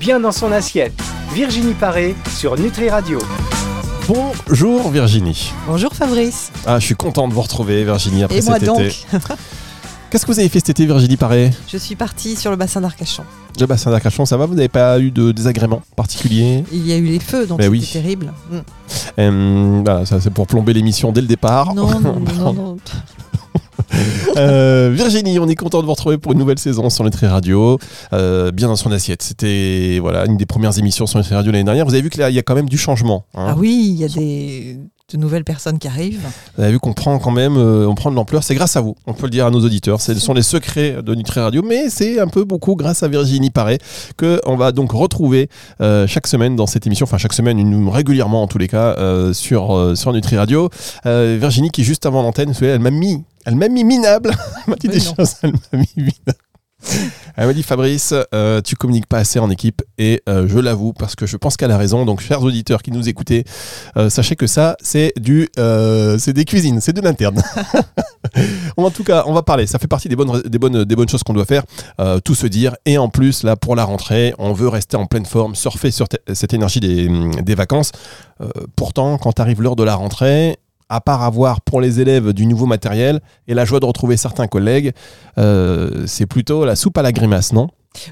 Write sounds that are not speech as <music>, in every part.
bien dans son assiette. Virginie Paré sur Nutri Radio. Bonjour Virginie. Bonjour Fabrice. Ah, je suis content de vous retrouver Virginie après Et moi donc été. <laughs> Qu'est-ce que vous avez fait cet été Virginie Paré? Je suis partie sur le bassin d'Arcachon. Le bassin d'Arcachon, ça va Vous n'avez pas eu de désagréments particuliers? Il y a eu les feux, donc Ben c'était oui. terrible. Mm. Euh, voilà, ça c'est pour plomber l'émission dès le départ. Non, non, non, <laughs> non, non. <laughs> Euh, Virginie, on est content de vous retrouver pour une nouvelle saison sur Nutri Radio. Euh, bien dans son assiette. C'était voilà une des premières émissions sur Nutri Radio l'année dernière. Vous avez vu qu'il y a quand même du changement. hein. Ah oui, il y a des de nouvelles personnes qui arrivent. Vous avez vu qu'on prend quand même, euh, on prend de l'ampleur. C'est grâce à vous. On peut le dire à nos auditeurs. Ce sont les secrets de Nutri Radio, mais c'est un peu beaucoup grâce à Virginie Paré que on va donc retrouver euh, chaque semaine dans cette émission, enfin chaque semaine, une, régulièrement en tous les cas euh, sur sur Nutri Radio. Virginie qui juste avant l'antenne, elle m'a mis, elle m'a mis minable. elle m'a dit des non. choses. Elle m'a mis minable. Elle m'a dit Fabrice, euh, tu communiques pas assez en équipe et euh, je l'avoue parce que je pense qu'elle a raison. Donc chers auditeurs qui nous écoutez, euh, sachez que ça c'est du, euh, c'est des cuisines, c'est de l'interne. <laughs> en tout cas, on va parler. Ça fait partie des bonnes, des bonnes, des bonnes choses qu'on doit faire. tout se dire et en plus là pour la rentrée, on veut rester en pleine forme, surfer sur te- cette énergie des, des vacances. Pourtant, quand arrive l'heure de la rentrée. À part avoir pour les élèves du nouveau matériel et la joie de retrouver certains collègues, euh, c'est plutôt la soupe à la grimace, non?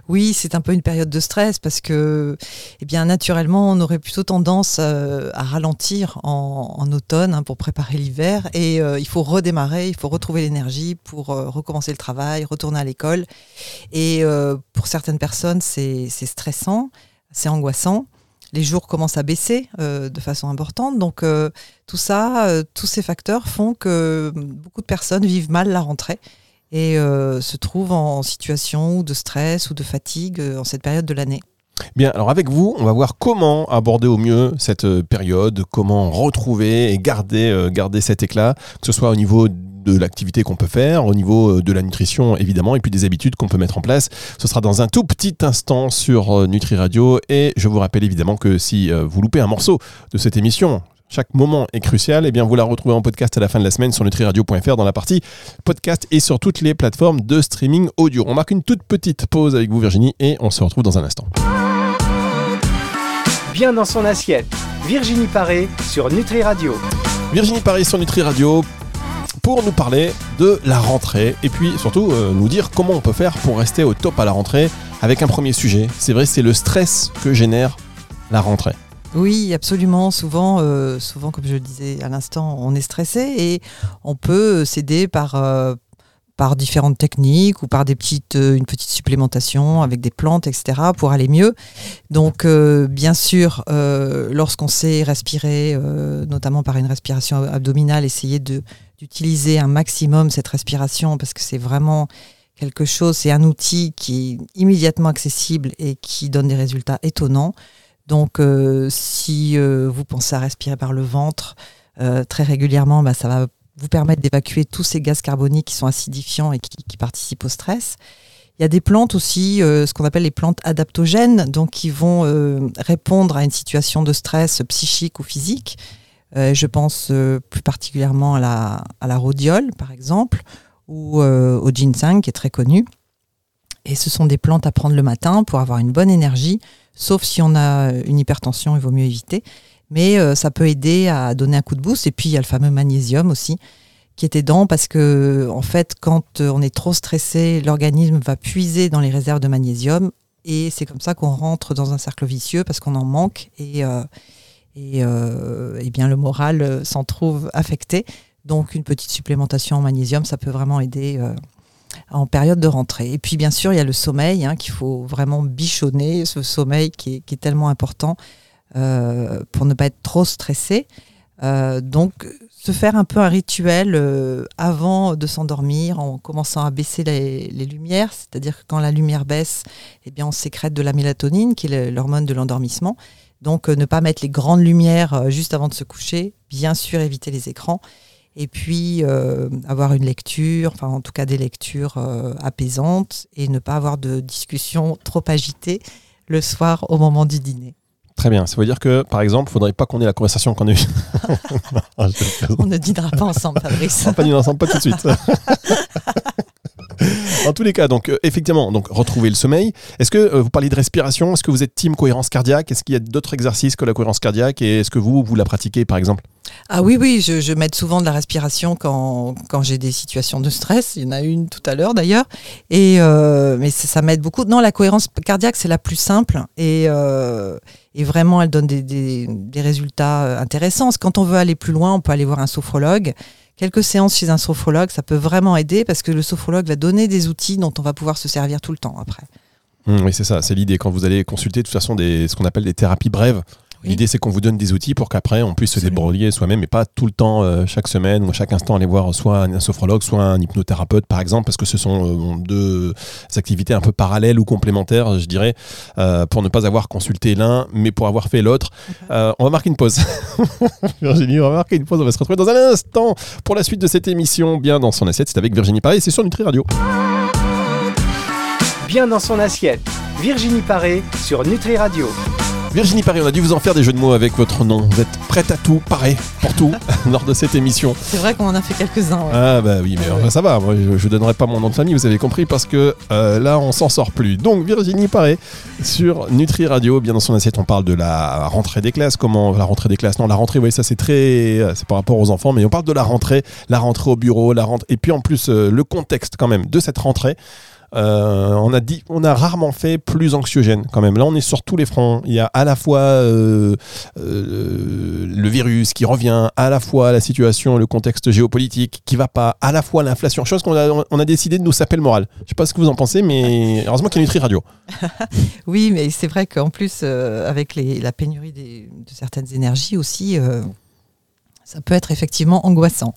Oui, c'est un peu une période de stress parce que, eh bien, naturellement, on aurait plutôt tendance euh, à ralentir en, automne hein, pour préparer l'hiver et euh, il faut redémarrer, il faut retrouver l'énergie pour recommencer le travail, retourner à l'école. Et pour certaines personnes, c'est stressant, c'est angoissant. Les jours commencent à baisser euh, de façon importante. Donc, euh, tout ça, euh, tous ces facteurs font que beaucoup de personnes vivent mal la rentrée et se trouvent en situation de stress ou de fatigue en cette période de l'année. Bien, alors avec vous, on va voir comment aborder au mieux cette période, comment retrouver et garder, garder cet éclat, que ce soit au niveau de l'activité qu'on peut faire, au niveau euh, de la nutrition évidemment, et puis des habitudes qu'on peut mettre en place. Ce sera dans un tout petit instant sur euh, Nutri Radio. Et je vous rappelle évidemment que si euh, vous loupez un morceau de cette émission, chaque moment est crucial, et bien vous la retrouvez en podcast à la fin de la semaine sur nutriradio.fr dans la partie podcast et sur toutes les plateformes de streaming audio. On marque une toute petite pause avec vous Virginie et on se retrouve dans un instant. Bien dans son assiette. Virginie Paré sur Nutri Radio. Virginie Paris sur Nutri Radio pour nous parler de la rentrée et puis surtout euh, nous dire comment on peut faire pour rester au top à la rentrée avec un premier sujet. C'est vrai, c'est le stress que génère la rentrée. Oui, absolument. Souvent, euh, souvent, comme je le disais à l'instant, on est stressé et on peut s'aider par, euh, par différentes techniques ou par des petites, euh, une petite supplémentation avec des plantes, etc., pour aller mieux. Donc, euh, bien sûr, euh, lorsqu'on sait respirer, euh, notamment par une respiration abdominale, essayer de d'utiliser un maximum cette respiration parce que c'est vraiment quelque chose, c'est un outil qui est immédiatement accessible et qui donne des résultats étonnants. Donc, euh, si euh, vous pensez à respirer par le ventre euh, très régulièrement, bah, ça va vous permettre d'évacuer tous ces gaz carboniques qui sont acidifiants et qui, qui participent au stress. Il y a des plantes aussi, euh, ce qu'on appelle les plantes adaptogènes, donc qui vont euh, répondre à une situation de stress psychique ou physique. Euh, je pense euh, plus particulièrement à la, à la rhodiole, par exemple, ou euh, au ginseng, qui est très connu. Et ce sont des plantes à prendre le matin pour avoir une bonne énergie, sauf si on a une hypertension, il vaut mieux éviter. Mais ça peut aider à donner un coup de boost. Et puis il y a le fameux magnésium aussi, qui est aidant parce que en fait, quand on est trop stressé, l'organisme va puiser dans les réserves de magnésium. Et c'est comme ça qu'on rentre dans un cercle vicieux parce qu'on en manque et, euh, et, euh, eh bien le moral euh, s'en trouve affecté. Donc une petite supplémentation en magnésium, ça peut vraiment aider euh, en période de rentrée. Et puis bien sûr, il y a le sommeil hein, qu'il faut vraiment bichonner, ce sommeil qui est, tellement important pour ne pas être trop stressé. Donc se faire un peu un rituel avant de s'endormir en commençant à baisser les, les lumières, c'est-à-dire que quand la lumière baisse, eh bien on sécrète de la mélatonine qui est l'hormone de l'endormissement. Donc euh, ne pas mettre les grandes lumières euh, juste avant de se coucher, bien sûr éviter les écrans et puis euh, avoir une lecture, enfin en tout cas des lectures euh, apaisantes et ne pas avoir de discussions trop agitées le soir au moment du dîner. Très bien. Ça veut dire que, par exemple, il faudrait pas qu'on ait la conversation qu'on a eue. <laughs> <laughs> On ne dînera pas ensemble, Fabrice. On va pas dîner ensemble, pas tout de suite. <laughs> <laughs> en tous les cas, donc euh, effectivement, donc retrouver le sommeil. Est-ce que euh, vous parlez de respiration? Est-ce que vous êtes team cohérence cardiaque? Est-ce qu'il y a d'autres exercices que la cohérence cardiaque? Et est-ce que vous, vous la pratiquez par exemple? Ah oui, oui, je, je m'aide souvent de la respiration quand, quand j'ai des situations de stress. Il y en a une tout à l'heure d'ailleurs. Et euh, mais ça, m'aide beaucoup. Non, la cohérence cardiaque, c'est la plus simple. Et, vraiment, elle donne des, résultats intéressants. Quand on veut aller plus loin, on peut aller voir un sophrologue. Quelques séances chez un sophrologue, ça peut vraiment aider parce que le sophrologue va donner des outils dont on va pouvoir se servir tout le temps après. Hum, Oui, c'est ça, c'est l'idée. Quand vous allez consulter de toute façon ce qu'on appelle des thérapies brèves, Oui. l'idée c'est qu'on vous donne des outils pour qu'après on puisse se débrouiller soi-même et pas tout le temps, euh, chaque semaine ou chaque instant aller voir soit un sophrologue, soit un hypnothérapeute par exemple, parce que ce sont euh, deux activités un peu parallèles ou complémentaires, je dirais, euh, pour ne pas avoir consulté l'un, mais pour avoir fait l'autre. Euh, on va marquer une pause. <laughs> Virginie, on va marquer une pause. On va se retrouver dans un instant pour la suite de cette émission. Bien dans son assiette, c'est avec Virginie Paris et c'est sur Nutri Radio. Bien dans son assiette. Virginie Paré sur Nutri Radio. Virginie Paris, on a dû vous en faire des jeux de mots avec votre nom. Vous êtes prête à tout, pareil, pour tout, <laughs> lors de cette émission. C'est vrai qu'on en a fait quelques-uns. ouais. Ah bah oui, mais Ah enfin, ouais. ça va, moi je, je donnerai pas mon nom de famille, vous avez compris, parce que euh, là on s'en sort plus. Donc Virginie Paré sur Nutri Radio, bien dans son assiette, on parle de la rentrée des classes, comment la rentrée des classes, non la rentrée, oui ça c'est très, c'est par rapport aux enfants, mais on parle de la rentrée, la rentrée au bureau, la rentrée, et puis en plus euh, le contexte quand même de cette rentrée. Euh, on, a dit, on a rarement fait plus anxiogène quand même. Là, on est sur tous les fronts. Il y a à la fois euh, euh, le virus qui revient, à la fois la situation, le contexte géopolitique qui va pas, à la fois l'inflation. Chose qu'on a, on a décidé de nous saper le moral. Je sais pas ce que vous en pensez, mais heureusement qu'il y a Nutri Radio. <laughs> Oui, mais c'est vrai qu'en plus, avec la pénurie de certaines énergies aussi, ça peut être effectivement angoissant.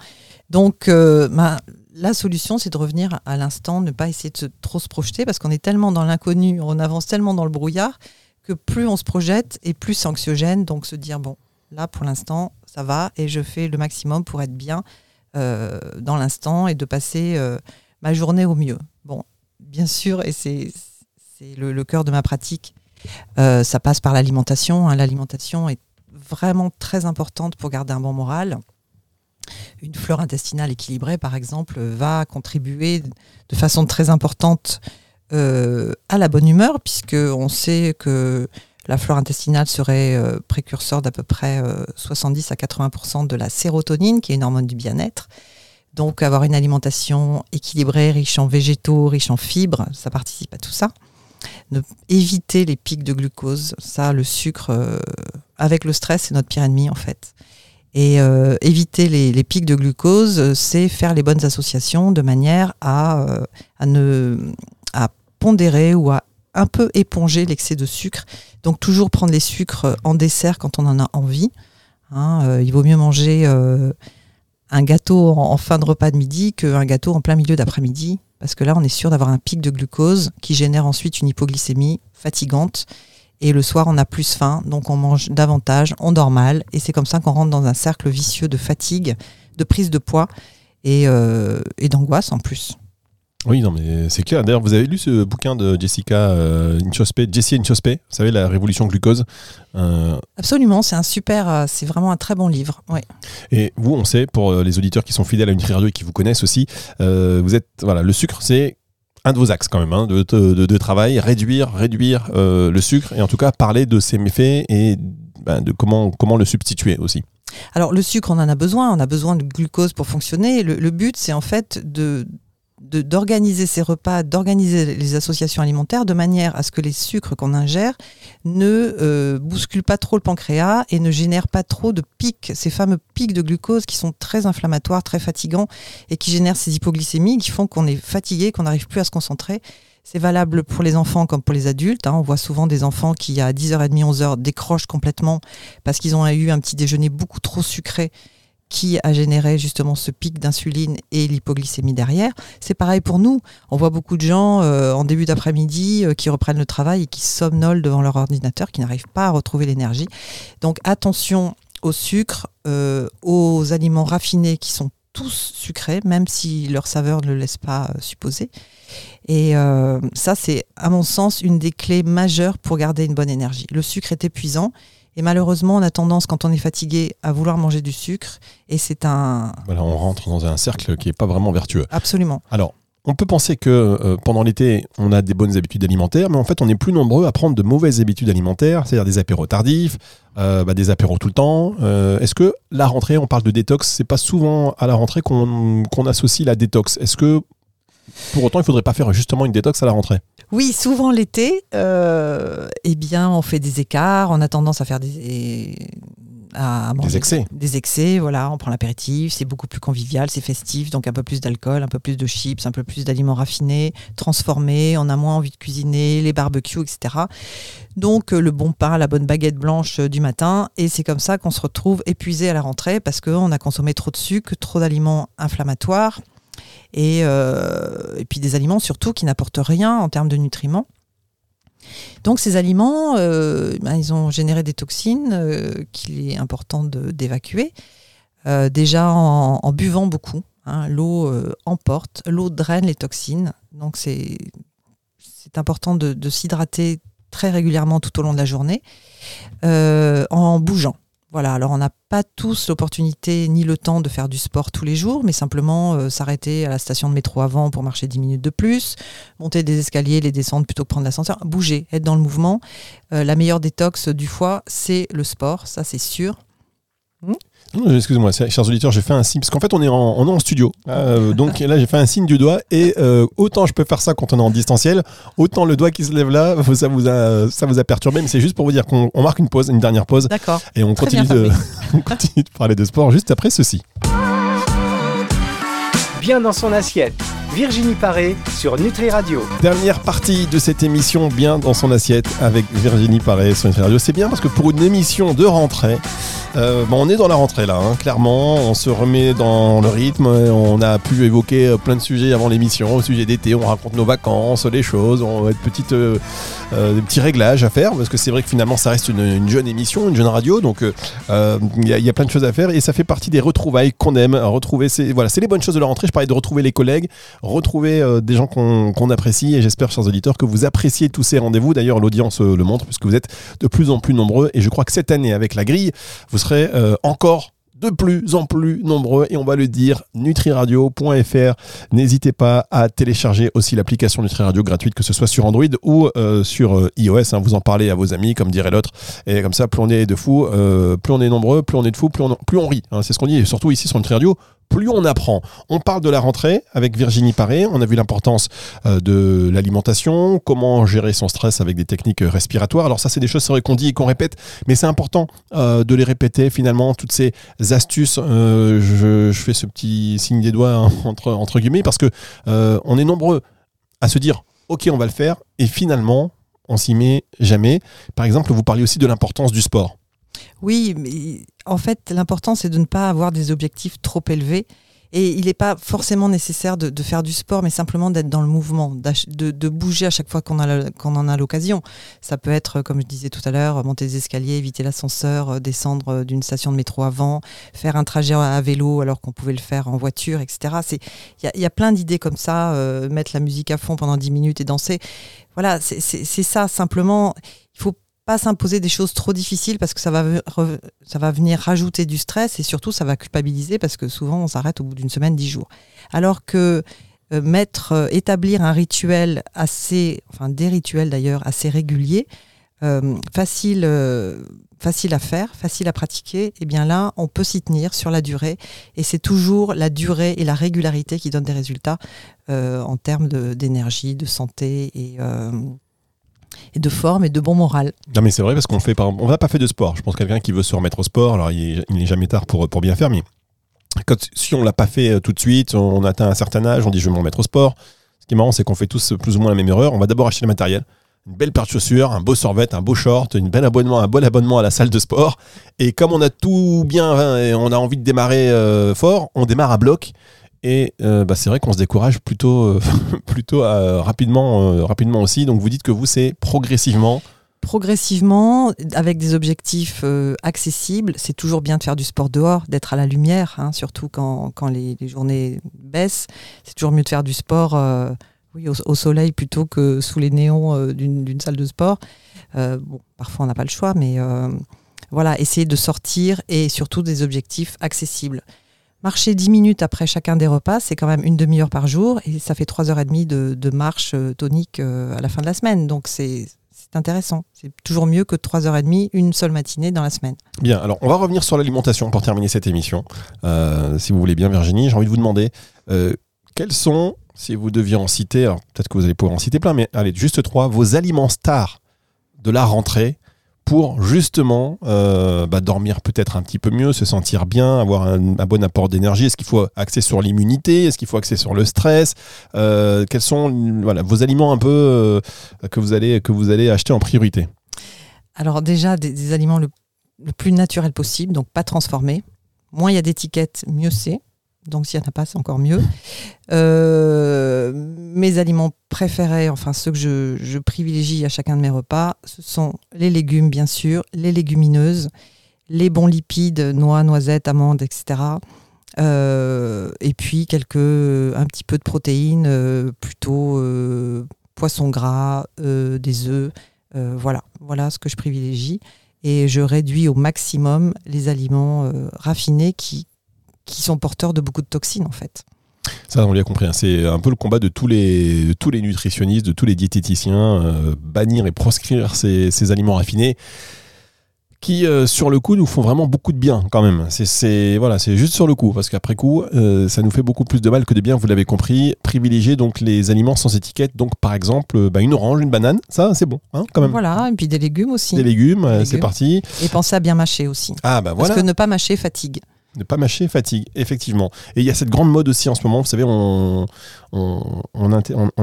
Donc, ma- la solution, c'est de revenir à l'instant, ne pas essayer de trop se projeter, parce qu'on est tellement dans l'inconnu, on avance tellement dans le brouillard, que plus on se projette et plus c'est anxiogène. Donc, se dire, bon, là, pour l'instant, ça va, et je fais le maximum pour être bien euh, dans l'instant et de passer euh, ma journée au mieux. Bon, bien sûr, et c'est le cœur de ma pratique. Euh, ça passe par l'alimentation. hein. L'alimentation est vraiment très importante pour garder un bon moral. Une flore intestinale équilibrée, par exemple, va contribuer de façon très importante euh, à la bonne humeur, puisque on sait que la flore intestinale serait euh, précurseur d'à peu près euh, 70 à 80% de la sérotonine, qui est une hormone du bien-être. Donc, avoir une alimentation équilibrée, riche en végétaux, riche en fibres, ça participe à tout ça éviter les pics de glucose. Ça, le sucre, euh, avec le stress, c'est notre pire ennemi en fait. Et euh, éviter les, pics de glucose, c'est faire les bonnes associations de manière à, euh, à, ne, à pondérer ou à un peu éponger l'excès de sucre. Donc toujours prendre les sucres en dessert quand on en a envie. Hein, euh, il vaut mieux manger un gâteau en, en fin de repas de midi qu'un gâteau en plein milieu d'après-midi parce que là, on est sûr d'avoir un pic de glucose qui génère ensuite une hypoglycémie fatigante. Et le soir, on a plus faim, donc on mange davantage, on dort mal, et c'est comme ça qu'on rentre dans un cercle vicieux de fatigue, de prise de poids et, euh, et d'angoisse en plus. Oui, non, mais c'est clair. D'ailleurs, vous avez lu ce bouquin de Jessica euh, Inchospe, Jessie Inchospe, vous savez, La Révolution Glucose. Euh, Absolument, c'est un super, euh, c'est vraiment un très bon livre. Ouais. Et vous, on sait, pour les auditeurs qui sont fidèles à Nutri Radio et qui vous connaissent aussi, vous êtes, voilà, le sucre, c'est un de vos axes quand même hein, de, travail, réduire, réduire euh, le sucre et en tout cas parler de ses méfaits et ben, de comment, comment le substituer aussi. Alors le sucre, on en a besoin, on a besoin de glucose pour fonctionner. Le, but, c'est en fait de- d'organiser ces repas, d'organiser les associations alimentaires de manière à ce que les sucres qu'on ingère ne euh, bousculent pas trop le pancréas et ne génèrent pas trop de pics, ces fameux pics de glucose qui sont très inflammatoires, très fatigants et qui génèrent ces hypoglycémies qui font qu'on est fatigué, qu'on n'arrive plus à se concentrer. C'est valable pour les enfants comme pour les adultes. hein. On voit souvent des enfants qui, à 10h30, 11h, décrochent complètement parce qu'ils ont eu un petit déjeuner beaucoup trop sucré qui a généré justement ce pic d'insuline et l'hypoglycémie derrière. C'est pareil pour nous. On voit beaucoup de gens euh, en début d'après-midi euh, qui reprennent le travail et qui somnolent devant leur ordinateur, qui n'arrivent pas à retrouver l'énergie. Donc attention au sucre, euh, aux aliments raffinés qui sont tous sucrés, même si leur saveur ne le laisse pas supposer. Et ça, c'est à mon sens une des clés majeures pour garder une bonne énergie. Le sucre est épuisant. Et malheureusement, on a tendance, quand on est fatigué, à vouloir manger du sucre. Et c'est un. Voilà, on rentre dans un cercle qui n'est pas vraiment vertueux. Absolument. Alors, on peut penser que euh, pendant l'été, on a des bonnes habitudes alimentaires, mais en fait, on est plus nombreux à prendre de mauvaises habitudes alimentaires, c'est-à-dire des apéros tardifs, euh, bah, des apéros tout le temps. Euh, est-ce que la rentrée, on parle de détox, c'est pas souvent à la rentrée qu'on associe la détox? Est-ce que pour autant, il faudrait pas faire justement une détox à la rentrée Oui, souvent l'été, eh bien, on fait des écarts, on a tendance à faire des, des excès. Des excès, voilà. On prend l'apéritif, c'est beaucoup plus convivial, c'est festif, donc un peu plus d'alcool, un peu plus de chips, un peu plus d'aliments raffinés, transformés. On a moins envie de cuisiner, les barbecues, etc. Donc euh, le bon pain, la bonne baguette blanche euh, du matin, et c'est comme ça qu'on se retrouve épuisé à la rentrée parce qu'on a consommé trop de sucre, trop d'aliments inflammatoires. Et, euh, et, puis des aliments surtout qui n'apportent rien en termes de nutriments. Donc ces aliments, euh, ben, ils ont généré des toxines euh, qu'il est important d'évacuer. Déjà en, buvant beaucoup, hein, l'eau emporte, l'eau draine les toxines. Donc c'est important de s'hydrater très régulièrement tout au long de la journée en bougeant. Voilà, alors on n'a pas tous l'opportunité ni le temps de faire du sport tous les jours, mais simplement euh, s'arrêter à la station de métro avant pour marcher 10 minutes de plus, monter des escaliers, les descendre plutôt que prendre l'ascenseur, bouger, être dans le mouvement. Euh, la meilleure détox du foie, c'est le sport, ça c'est sûr. Hmm Excusez-moi, chers auditeurs, j'ai fait un signe, parce qu'en fait on est en, en studio, euh, <laughs> donc là j'ai fait un signe du doigt, et euh, autant je peux faire ça quand on est en distanciel, autant le doigt qui se lève là, <laughs> ça vous a, ça vous a perturbé, mais c'est juste pour vous dire qu'on marque une pause, une dernière pause, et on continue, de, <laughs> on continue de parler de sport juste après ceci. Bien dans son assiette Virginie Paré sur Nutri Radio. Dernière partie de cette émission bien dans son assiette avec Virginie Paré sur Nutri Radio. C'est bien parce que pour une émission de rentrée, euh, on est dans la rentrée là, hein, clairement. On se remet dans le rythme. On a pu évoquer euh, plein de sujets avant l'émission, au sujet d'été. On raconte nos vacances, les choses. On va être petites, euh, des petits réglages à faire parce que c'est vrai que finalement ça reste une, jeune émission, une jeune radio. Donc il y, a plein de choses à faire et ça fait partie des retrouvailles qu'on aime. Retrouver, voilà, c'est les bonnes choses de la rentrée. Je parlais de retrouver les collègues, retrouver euh, des gens qu'on apprécie. Et j'espère, chers auditeurs, que vous appréciez tous ces rendez-vous. D'ailleurs, l'audience euh, le montre, puisque vous êtes de plus en plus nombreux. Et je crois que cette année, avec la grille, vous serez euh, encore de plus en plus nombreux et on va le dire nutriradio.fr n'hésitez pas à télécharger aussi l'application NutriRadio gratuite que ce soit sur Android ou sur iOS hein. vous en parlez à vos amis comme dirait l'autre et comme ça plus on est de fous plus on est nombreux plus on est de fous plus on, plus on rit hein. c'est ce qu'on dit et surtout ici sur NutriRadio plus on apprend. On parle de la rentrée avec Virginie Paré. On a vu l'importance euh, de l'alimentation, comment gérer son stress avec des techniques respiratoires. Alors ça, c'est des choses qu'on dit et qu'on répète, mais c'est important euh, de les répéter finalement, toutes ces astuces. Euh, je, fais ce petit signe des doigts hein, entre, entre guillemets parce que on est nombreux à se dire, ok, on va le faire, et finalement, on s'y met jamais. Par exemple, vous parliez aussi de l'importance du sport. Oui, mais en fait, l'important, c'est de ne pas avoir des objectifs trop élevés. Et il n'est pas forcément nécessaire de, faire du sport, mais simplement d'être dans le mouvement, de, bouger à chaque fois qu'on en a l'occasion. Ça peut être, comme je disais tout à l'heure, monter des escaliers, éviter l'ascenseur, euh, descendre euh, d'une station de métro avant, faire un trajet à vélo alors qu'on pouvait le faire en voiture, etc. Il y, a plein d'idées comme ça, euh, mettre la musique à fond pendant 10 minutes et danser. Voilà, c'est ça. Simplement, il faut pas s'imposer des choses trop difficiles parce que ça va, ça va venir rajouter du stress et surtout ça va culpabiliser parce que souvent on s'arrête au bout d'une semaine, dix jours. Alors que euh, mettre, euh, établir un rituel assez, enfin des rituels d'ailleurs assez réguliers, euh, facile, facile à faire, facile à pratiquer, et eh bien là on peut s'y tenir sur la durée et c'est toujours la durée et la régularité qui donnent des résultats en termes d'énergie, de, santé et et de forme et de bon moral. Non mais c'est vrai parce qu'on fait on n'a pas fait de sport. Je pense quelqu'un qui veut se remettre au sport, alors il n'est jamais tard pour, pour bien faire, mais quand, si on l'a pas fait euh, tout de suite, on atteint un certain âge, on dit je vais me remettre au sport. Ce qui est marrant, c'est qu'on fait tous plus ou moins la même erreur. On va d'abord acheter le matériel, une belle paire de chaussures, un beau sorvette, un beau short, abonnement, un bon abonnement à la salle de sport. Et comme on a tout bien, et on a envie de démarrer euh, fort, on démarre à bloc. Et euh, bah, c'est vrai qu'on se décourage plutôt, euh, <laughs> plutôt euh, rapidement, rapidement aussi. Donc vous dites que vous, c'est progressivement. Progressivement, avec des objectifs accessibles, c'est toujours bien de faire du sport dehors, d'être à la lumière, hein, surtout quand, quand les, journées baissent. C'est toujours mieux de faire du sport au, soleil plutôt que sous les néons d'une salle de sport. bon, parfois on n'a pas le choix, mais voilà, essayer de sortir et surtout des objectifs accessibles. Marcher 10 minutes après chacun des repas, c'est quand même une demi-heure par jour et ça fait 3h30 de, de marche euh, tonique euh, à la fin de la semaine. Donc c'est intéressant. C'est toujours mieux que 3h30, une seule matinée dans la semaine. Bien, alors on va revenir sur l'alimentation pour terminer cette émission. Euh, si vous voulez bien, Virginie, j'ai envie de vous demander quels sont, si vous deviez en citer, peut-être que vous allez pouvoir en citer plein, mais allez, juste trois, vos aliments stars de la rentrée pour justement euh, bah, dormir peut-être un petit peu mieux, se sentir bien, avoir un, bon apport d'énergie. Est-ce qu'il faut axer sur l'immunité? Est-ce qu'il faut axer sur le stress? Euh, Quels sont vos aliments un peu euh, que, vous allez, que vous allez acheter en priorité? Alors déjà, des, aliments le, le plus naturel possible, donc pas transformés. Moins il y a d'étiquettes, mieux c'est. Donc s'il n'y en a pas, c'est encore mieux. Euh, mes aliments préférés, enfin ceux que je, privilégie à chacun de mes repas, ce sont les légumes, bien sûr, les légumineuses, les bons lipides, noix, noisettes, amandes, etc. Euh, et puis quelques, un petit peu de protéines, euh, plutôt poisson gras, des œufs. Voilà, voilà ce que je privilégie. Et je réduis au maximum les aliments raffinés qui, qui sont porteurs de beaucoup de toxines en fait. Ça, on l'a compris. hein. C'est un peu le combat de tous les, de tous les nutritionnistes, de tous les diététiciens, euh, bannir et proscrire ces, ces aliments raffinés qui, euh, sur le coup, nous font vraiment beaucoup de bien quand même. C'est- voilà, c'est juste sur le coup, parce qu'après coup, euh, ça nous fait beaucoup plus de mal que de bien, vous l'avez compris. Privilégier donc les aliments sans étiquette. Donc, par exemple, bah, une orange, une banane, ça, c'est bon, hein, quand même. Voilà, et puis des légumes aussi. Des légumes, c'est parti. Et pensez à bien mâcher aussi. Ah, bah Parce voilà. que ne pas mâcher fatigue. Ne pas mâcher fatigue, effectivement. Et il y a cette grande mode aussi en ce moment, vous savez, on, on,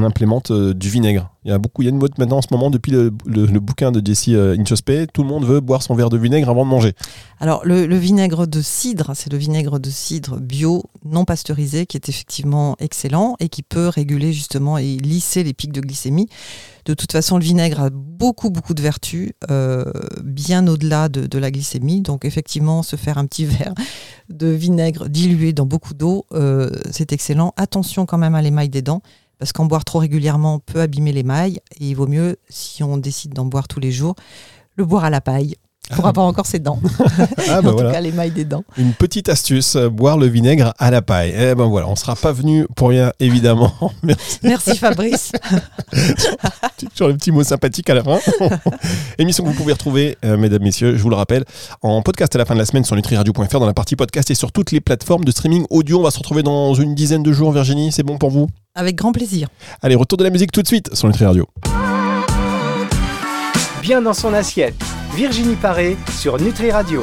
implémente euh, du vinaigre. Il y a beaucoup, il y a une mode maintenant en ce moment, depuis le, bouquin de Jesse euh, Inchospé, tout le monde veut boire son verre de vinaigre avant de manger. Alors, le, vinaigre de cidre, c'est le vinaigre de cidre bio, non pasteurisé, qui est effectivement excellent et qui peut réguler justement et lisser les pics de glycémie. De toute façon, le vinaigre a beaucoup, beaucoup de vertus, euh, bien au-delà de, la glycémie. Donc, effectivement, se faire un petit verre de vinaigre dilué dans beaucoup d'eau, c'est excellent. Attention quand même à des dents, parce qu'en boire trop régulièrement peut abîmer l'émail. Et il vaut mieux, si on décide d'en boire tous les jours, le boire à la paille pour avoir encore ses dents. <laughs> Ah en bah tout voilà, cas, l'émail des dents. une petite astuce, euh, boire le vinaigre à la paille. Eh ben voilà, on sera pas venu pour rien, évidemment. <laughs> Merci Merci Fabrice. <laughs> sur le petit mot sympathique à la fin. Émission que vous pouvez retrouver, euh, mesdames, messieurs, je vous le rappelle, en podcast à la fin de la semaine sur nutriradio.fr dans la partie podcast et sur toutes les plateformes de streaming audio. On va se retrouver dans une dizaine de jours, Virginie, c'est bon pour vous? Avec grand plaisir. Allez, retour de la musique tout de suite sur Nutri Radio. Bien dans son assiette. Virginie Paré sur Nutri Radio.